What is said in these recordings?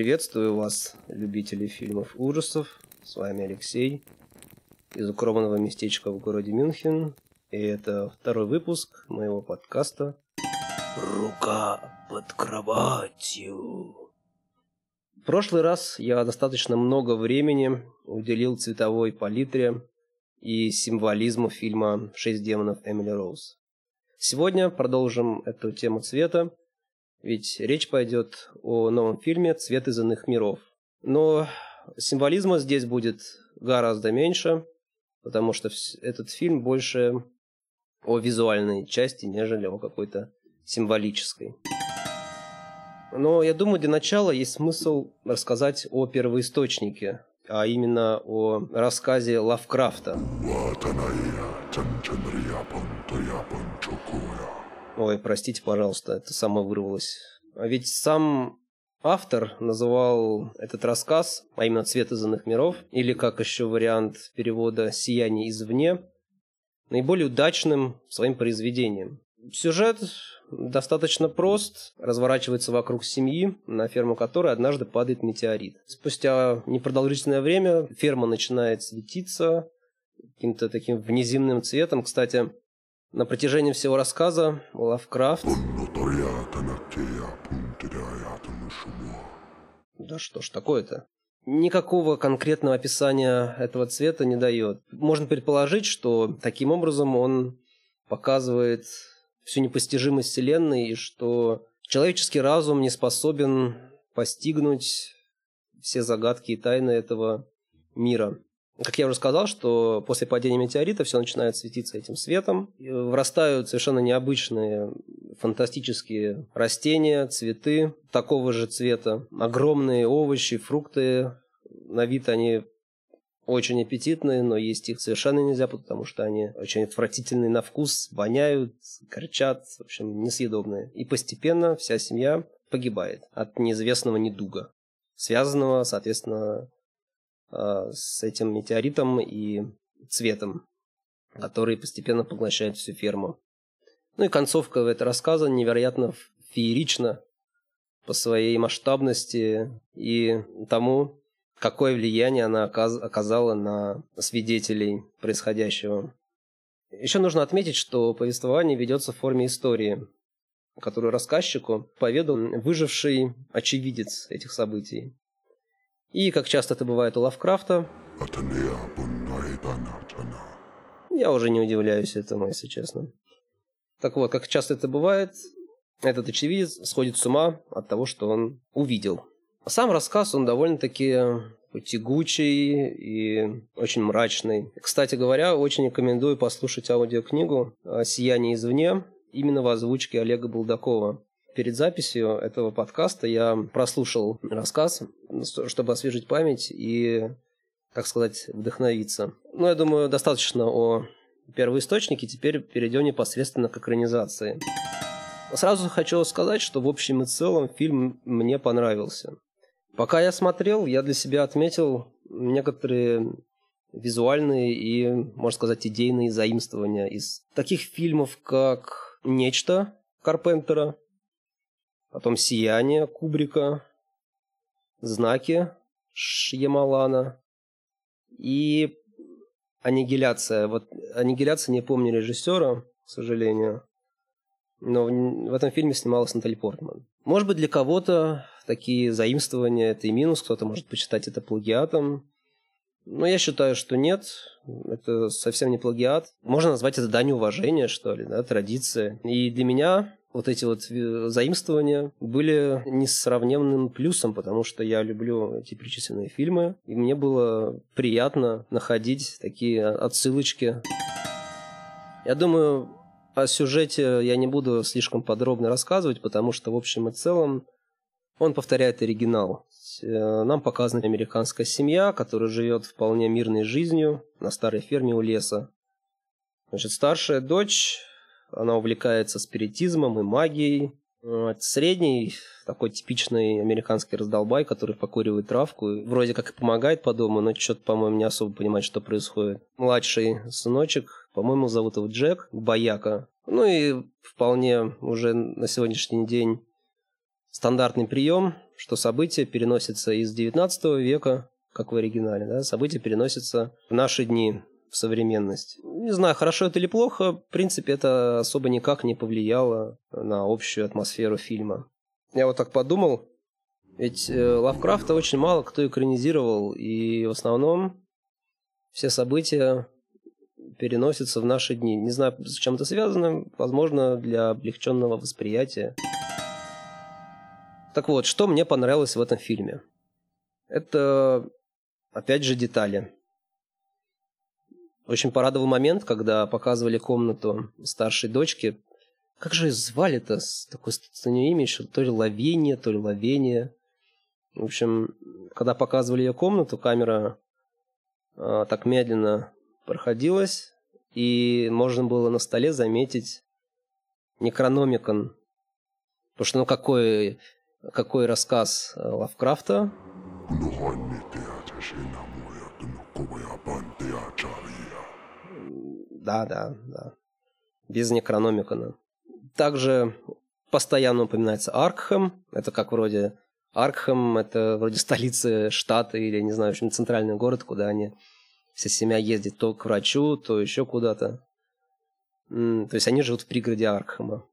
Приветствую вас, любители фильмов ужасов. С вами Алексей из укромного местечка в городе Мюнхен. И это второй выпуск моего подкаста «Рука под кроватью». В прошлый раз я достаточно много времени уделил цветовой палитре и символизму фильма «Шесть демонов Эмили Роуз». Сегодня продолжим эту тему цвета, ведь речь пойдет о новом фильме «Цвет из иных миров». Но символизма здесь будет гораздо меньше, потому что этот фильм больше о визуальной части, нежели о какой-то символической. Но я думаю, для начала есть смысл рассказать о первоисточнике, а именно о рассказе Лавкрафта. Ой, простите, пожалуйста, это само вырвалось. А ведь сам автор называл этот рассказ, а именно «Цвет из иных миров», или как еще вариант перевода «Сияние извне», наиболее удачным своим произведением. Сюжет достаточно прост, разворачивается вокруг семьи, на ферму которой однажды падает метеорит. Спустя непродолжительное время ферма начинает светиться каким-то таким внеземным цветом. Кстати, на протяжении всего рассказа Лавкрафт... Да что ж такое-то? Никакого конкретного описания этого цвета не дает. Можно предположить, что таким образом он показывает всю непостижимость Вселенной и что человеческий разум не способен постигнуть все загадки и тайны этого мира. Как я уже сказал, что после падения метеорита все начинает светиться этим светом. Вырастают совершенно необычные фантастические растения, цветы такого же цвета. Огромные овощи, фрукты. На вид они очень аппетитные, но есть их совершенно нельзя, потому что они очень отвратительные на вкус, воняют, горчат, в общем, несъедобные. И постепенно вся семья погибает от неизвестного недуга, связанного, соответственно, с этим метеоритом и цветом, который постепенно поглощает всю ферму. Ну и концовка этого рассказа невероятно феерична по своей масштабности и тому, какое влияние она оказала на свидетелей происходящего. Еще нужно отметить, что повествование ведется в форме истории, которую рассказчику поведал выживший очевидец этих событий. И, как часто это бывает у Лавкрафта, я уже не удивляюсь этому, если честно. Так вот, как часто это бывает, этот очевидец сходит с ума от того, что он увидел. Сам рассказ, он довольно-таки тягучий и очень мрачный. Кстати говоря, очень рекомендую послушать аудиокнигу «Сияние извне» именно в озвучке Олега Булдакова. Перед записью этого подкаста я прослушал рассказ, чтобы освежить память и, так сказать, вдохновиться. Ну, я думаю, достаточно о первоисточнике, теперь перейдем непосредственно к экранизации. Сразу хочу сказать, что в общем и целом фильм мне понравился. Пока я смотрел, я для себя отметил некоторые визуальные и, можно сказать, идейные заимствования из таких фильмов, как «Нечто» Карпентера, потом «Сияние» Кубрика, «Знаки» Шьямалана и «Аннигиляция». Вот «Аннигиляция» не помню режиссера, к сожалению, но в этом фильме снималась Натали Портман. Может быть, для кого-то такие заимствования – это и минус, кто-то может почитать это плагиатом. Но я считаю, что нет, это совсем не плагиат. Можно назвать это дань уважения, что ли, да, традиция. И для меня вот эти вот заимствования были несравненным плюсом, потому что я люблю эти перечисленные фильмы, и мне было приятно находить такие отсылочки. Я думаю, о сюжете я не буду слишком подробно рассказывать, потому что в общем и целом он повторяет оригинал. Э, нам показана американская семья, которая живет вполне мирной жизнью на старой ферме у леса. Значит, старшая дочь она увлекается спиритизмом и магией. Средний, такой типичный американский раздолбай, который покуривает травку. Вроде как и помогает по дому, но что-то, по-моему, не особо понимает, что происходит. Младший сыночек, по-моему, зовут его Джек, бояка. Ну и вполне уже на сегодняшний день стандартный прием, что события переносятся из 19 века, как в оригинале, да, события переносятся в наши дни, в современность. Не знаю, хорошо это или плохо, в принципе, это особо никак не повлияло на общую атмосферу фильма. Я вот так подумал, ведь э, Лавкрафта очень мало кто экранизировал, и в основном все события переносятся в наши дни. Не знаю, с чем это связано, возможно, для облегченного восприятия. Так вот, что мне понравилось в этом фильме? Это, опять же, детали. Очень порадовал момент, когда показывали комнату старшей дочки. Как же звали-то? Такое странное имя еще. То ли Лавения, то ли Лавения. В общем, когда показывали ее комнату, камера э, так медленно проходилась, и можно было на столе заметить Некрономикон. Потому что, ну, какой, какой рассказ э, Лавкрафта? Да, да, да. Без Некрономикона. Также постоянно упоминается Аркхэм. Это как вроде... Аркхэм – это вроде столица штата или, не знаю, в общем, центральный город, куда они вся семья ездит то к врачу, то еще куда-то. То есть они живут в пригороде Аркхэма.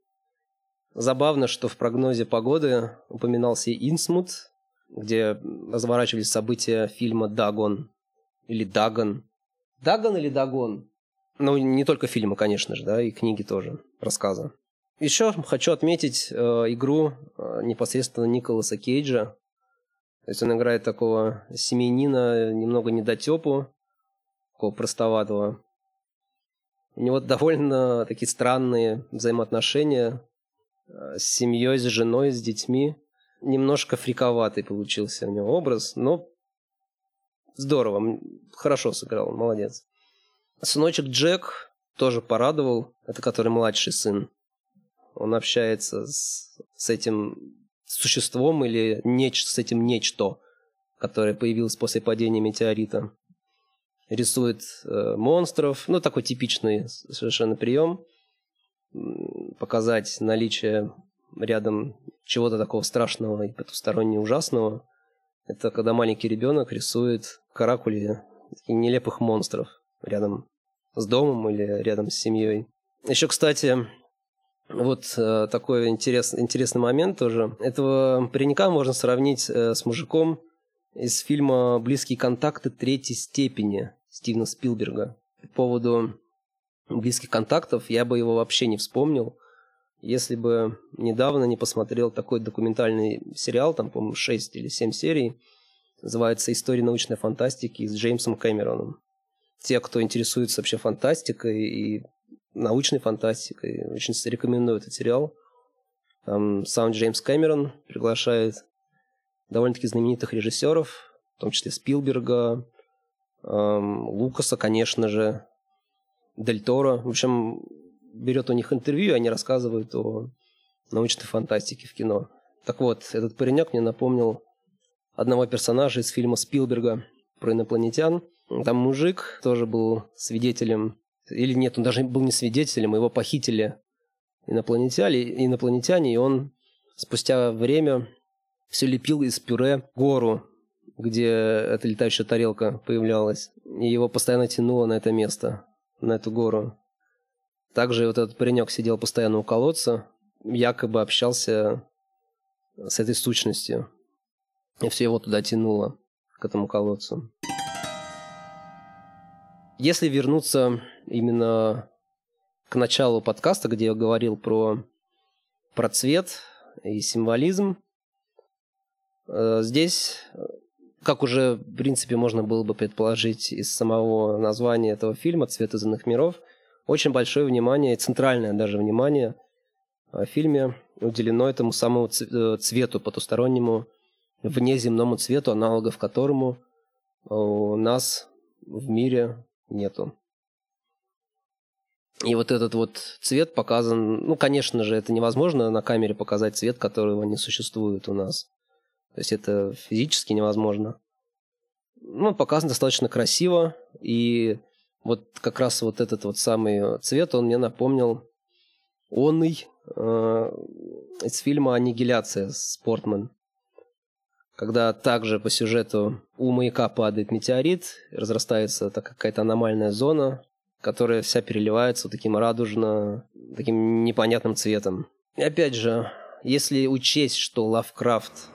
Забавно, что в прогнозе погоды упоминался Инсмут, где разворачивались события фильма «Дагон» или «Дагон». «Дагон» или «Дагон»? Ну, не только фильмы, конечно же, да, и книги тоже, рассказы. Еще хочу отметить э, игру э, непосредственно Николаса Кейджа. То есть он играет такого семьянина, немного недотепу, такого простоватого. У него довольно такие странные взаимоотношения э, с семьей, с женой, с детьми. Немножко фриковатый получился у него образ, но здорово, хорошо сыграл, молодец. Сыночек Джек тоже порадовал, это который младший сын. Он общается с, с этим существом или неч, с этим нечто, которое появилось после падения метеорита рисует э, монстров. Ну, такой типичный совершенно прием. Показать наличие рядом чего-то такого страшного и потусторонне ужасного. Это когда маленький ребенок рисует каракули таких нелепых монстров рядом с домом или рядом с семьей. Еще, кстати, вот э, такой интерес, интересный момент тоже. Этого паренька можно сравнить э, с мужиком из фильма «Близкие контакты третьей степени». Стивена Спилберга. По поводу близких контактов я бы его вообще не вспомнил, если бы недавно не посмотрел такой документальный сериал, там, по-моему, 6 или 7 серий, называется «История научной фантастики» с Джеймсом Кэмероном. Те, кто интересуется вообще фантастикой и научной фантастикой, очень рекомендую этот сериал. Сам Джеймс Кэмерон приглашает довольно-таки знаменитых режиссеров, в том числе Спилберга, Эм, Лукаса, конечно же, Дель Торо. В общем, берет у них интервью, они рассказывают о научной фантастике в кино. Так вот, этот паренек мне напомнил одного персонажа из фильма Спилберга про инопланетян. Там мужик тоже был свидетелем, или нет, он даже был не свидетелем, его похитили инопланетяне, инопланетяне и он спустя время все лепил из пюре гору где эта летающая тарелка появлялась. И его постоянно тянуло на это место, на эту гору. Также вот этот паренек сидел постоянно у колодца, якобы общался с этой сущностью. И все его туда тянуло, к этому колодцу. Если вернуться именно к началу подкаста, где я говорил про, про цвет и символизм, э, здесь как уже, в принципе, можно было бы предположить из самого названия этого фильма «Цвет из иных миров», очень большое внимание, центральное даже внимание в фильме уделено этому самому э, цвету потустороннему, внеземному цвету, аналогов которому у нас в мире нету. И вот этот вот цвет показан, ну, конечно же, это невозможно на камере показать цвет, которого не существует у нас. То есть это физически невозможно. Ну, показано достаточно красиво. И вот как раз вот этот вот самый цвет, он мне напомнил онный э, из фильма «Аннигиляция» Спортман. Когда также по сюжету у маяка падает метеорит, разрастается так какая-то аномальная зона, которая вся переливается таким радужно, таким непонятным цветом. И опять же, если учесть, что Лавкрафт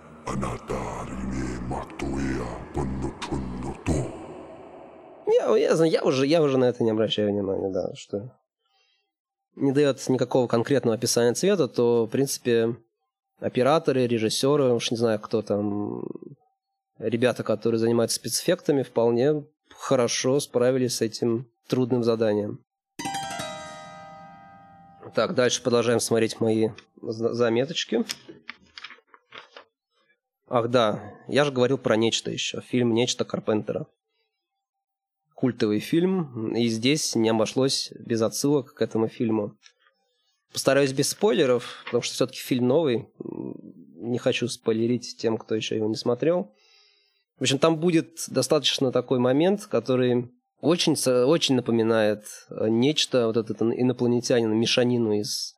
я, я, я, уже, я уже на это не обращаю внимания, да, что не дает никакого конкретного описания цвета, то, в принципе, операторы, режиссеры, уж не знаю, кто там, ребята, которые занимаются спецэффектами, вполне хорошо справились с этим трудным заданием. Так, дальше продолжаем смотреть мои заметочки. Ах да, я же говорил про «Нечто» еще. Фильм «Нечто» Карпентера. Культовый фильм, и здесь не обошлось без отсылок к этому фильму. Постараюсь без спойлеров, потому что все-таки фильм новый. Не хочу спойлерить тем, кто еще его не смотрел. В общем, там будет достаточно такой момент, который очень, очень напоминает э, нечто, вот этот инопланетянин, мешанину из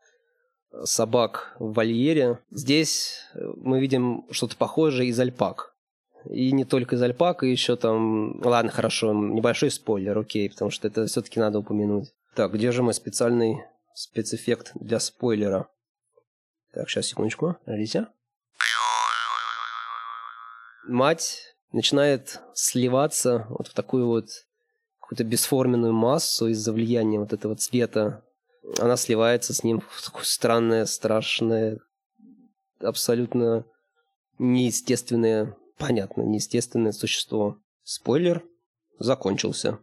э, собак в вольере. Здесь э, мы видим что-то похожее из альпак. И не только из альпак, и еще там... Ладно, хорошо, небольшой спойлер, окей, потому что это все-таки надо упомянуть. Так, где же мой специальный спецэффект для спойлера. Так, сейчас, секундочку. Подождите. Мать начинает сливаться вот в такую вот какую-то бесформенную массу из-за влияния вот этого цвета. Она сливается с ним в такое странное, страшное, абсолютно неестественное, понятно, неестественное существо. Спойлер закончился.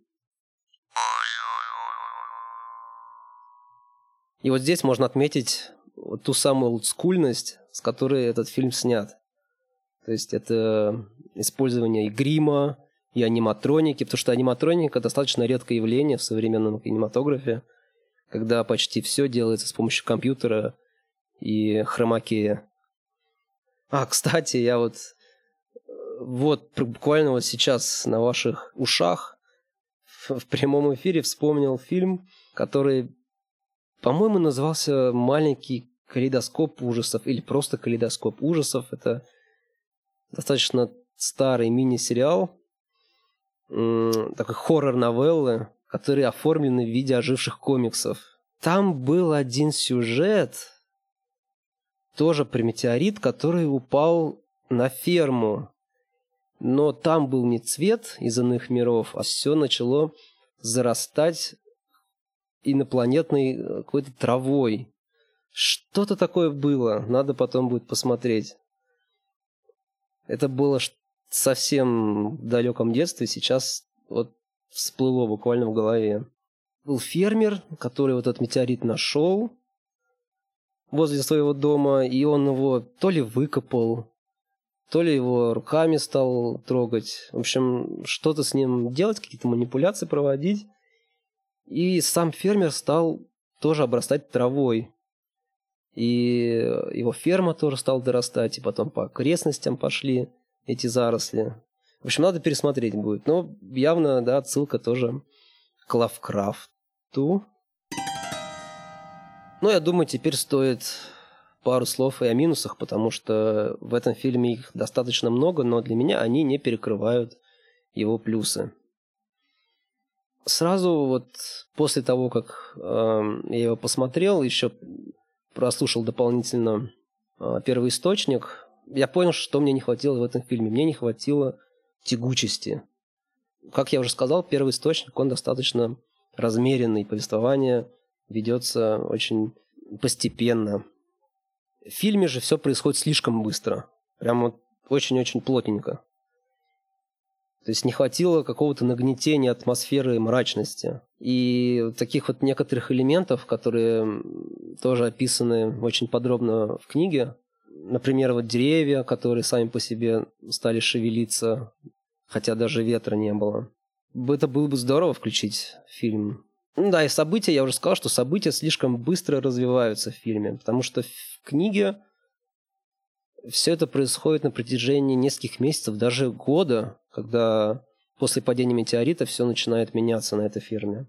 И вот здесь можно отметить вот ту самую олдскульность, с которой этот фильм снят. То есть это использование и грима, и аниматроники, потому что аниматроника достаточно редкое явление в современном кинематографе, когда почти все делается с помощью компьютера и хромакея. А, кстати, я вот вот буквально вот сейчас на ваших ушах в прямом эфире вспомнил фильм, который по-моему, назывался «Маленький калейдоскоп ужасов» или просто «Калейдоскоп ужасов». Это достаточно старый мини-сериал, такой хоррор-новеллы, которые оформлены в виде оживших комиксов. Там был один сюжет, тоже про метеорит, который упал на ферму. Но там был не цвет из иных миров, а все начало зарастать инопланетной э, какой-то травой. Что-то такое было, надо потом будет посмотреть. Это было совсем далеком детстве, сейчас вот всплыло буквально в голове. Был фермер, который вот этот метеорит нашел возле своего дома, и он его то ли выкопал, то ли его руками стал трогать. В общем, что-то с ним делать, какие-то манипуляции проводить. И сам фермер стал тоже обрастать травой. И его ферма тоже стала дорастать, и потом по окрестностям пошли эти заросли. В общем, надо пересмотреть будет. Но явно, да, отсылка тоже к Лавкрафту. Но я думаю, теперь стоит пару слов и о минусах, потому что в этом фильме их достаточно много, но для меня они не перекрывают его плюсы. Сразу вот после того, как э, я его посмотрел, еще прослушал дополнительно э, первый источник, я понял, что мне не хватило в этом фильме. Мне не хватило тягучести. Как я уже сказал, первый источник, он достаточно размеренный, повествование ведется очень постепенно. В фильме же все происходит слишком быстро. Прям вот очень-очень плотненько. То есть не хватило какого-то нагнетения атмосферы мрачности. И таких вот некоторых элементов, которые тоже описаны очень подробно в книге, например, вот деревья, которые сами по себе стали шевелиться, хотя даже ветра не было. Это было бы здорово включить в фильм. Ну да, и события, я уже сказал, что события слишком быстро развиваются в фильме, потому что в книге все это происходит на протяжении нескольких месяцев, даже года, когда после падения метеорита все начинает меняться на этой фирме.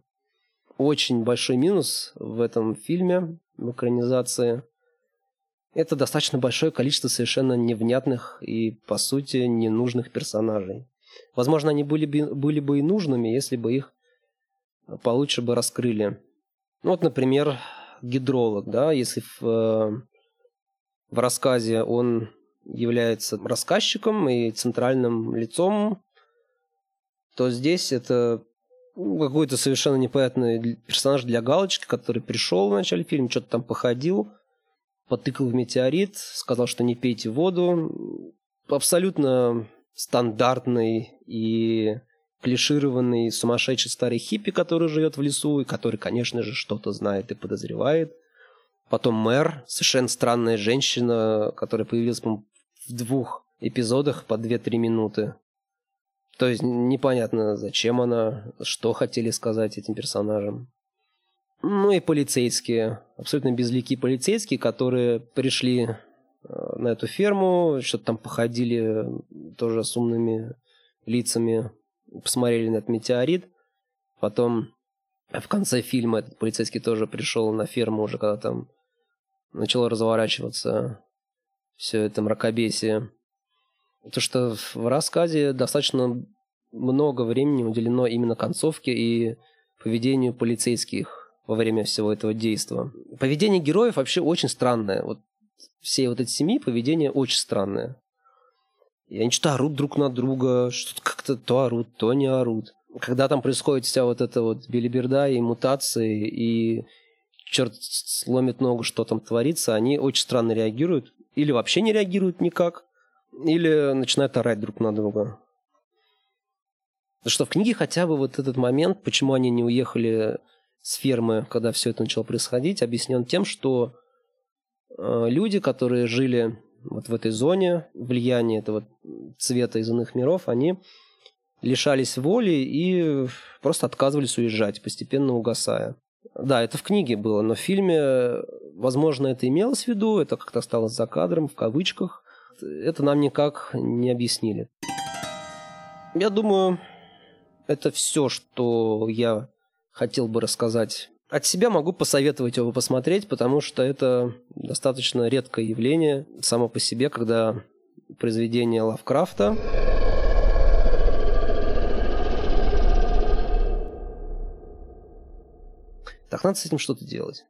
Очень большой минус в этом фильме, в экранизации, это достаточно большое количество совершенно невнятных и, по сути, ненужных персонажей. Возможно, они были бы, были бы и нужными, если бы их получше бы раскрыли. Ну, вот, например, гидролог, да, если в, э, в рассказе он является рассказчиком и центральным лицом, то здесь это ну, какой-то совершенно непонятный персонаж для галочки, который пришел в начале фильма, что-то там походил, потыкал в метеорит, сказал, что не пейте воду. Абсолютно стандартный и клишированный сумасшедший старый хиппи, который живет в лесу и который, конечно же, что-то знает и подозревает. Потом мэр, совершенно странная женщина, которая появилась, по в двух эпизодах по 2-3 минуты. То есть непонятно, зачем она, что хотели сказать этим персонажам. Ну и полицейские, абсолютно безликие полицейские, которые пришли э, на эту ферму, что-то там походили тоже с умными лицами, посмотрели на этот метеорит. Потом в конце фильма этот полицейский тоже пришел на ферму уже, когда там начало разворачиваться все это мракобесие. То, что в рассказе достаточно много времени уделено именно концовке и поведению полицейских во время всего этого действия. Поведение героев вообще очень странное. Вот все вот эти семьи поведение очень странное. И они что-то орут друг на друга, что-то как-то то орут, то не орут. Когда там происходит вся вот эта вот билиберда и мутации, и черт сломит ногу, что там творится, они очень странно реагируют. Или вообще не реагируют никак, или начинают орать друг на друга. Потому что в книге хотя бы вот этот момент, почему они не уехали с фермы, когда все это начало происходить, объяснен тем, что э, люди, которые жили вот в этой зоне влияния этого цвета из иных миров, они лишались воли и просто отказывались уезжать, постепенно угасая. Да, это в книге было, но в фильме, возможно, это имелось в виду, это как-то осталось за кадром, в кавычках. Это нам никак не объяснили. Я думаю, это все, что я хотел бы рассказать. От себя могу посоветовать его посмотреть, потому что это достаточно редкое явление само по себе, когда произведение Лавкрафта Так надо с этим что-то делать.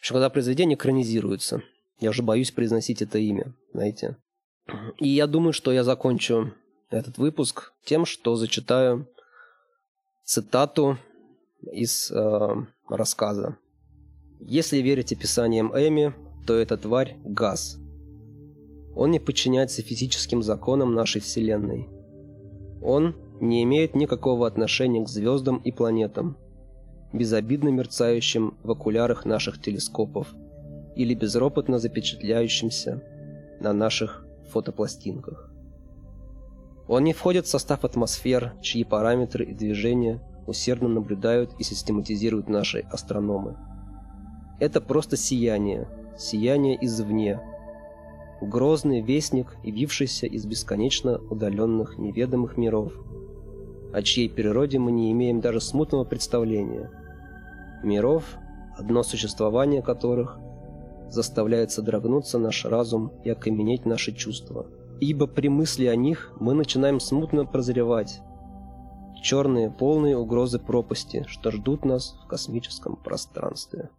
Еще когда произведение экранизируется. Я уже боюсь произносить это имя, знаете. И я думаю, что я закончу этот выпуск тем, что зачитаю цитату из э, рассказа. Если верить описаниям Эми, то эта тварь – газ. Он не подчиняется физическим законам нашей Вселенной. Он не имеет никакого отношения к звездам и планетам, безобидно мерцающим в окулярах наших телескопов или безропотно запечатляющимся на наших фотопластинках. Он не входит в состав атмосфер, чьи параметры и движения усердно наблюдают и систематизируют наши астрономы. Это просто сияние, сияние извне. Грозный вестник, явившийся из бесконечно удаленных неведомых миров, о чьей природе мы не имеем даже смутного представления. Миров, одно существование которых заставляет содрогнуться наш разум и окаменеть наши чувства – ибо при мысли о них мы начинаем смутно прозревать. Черные, полные угрозы пропасти, что ждут нас в космическом пространстве.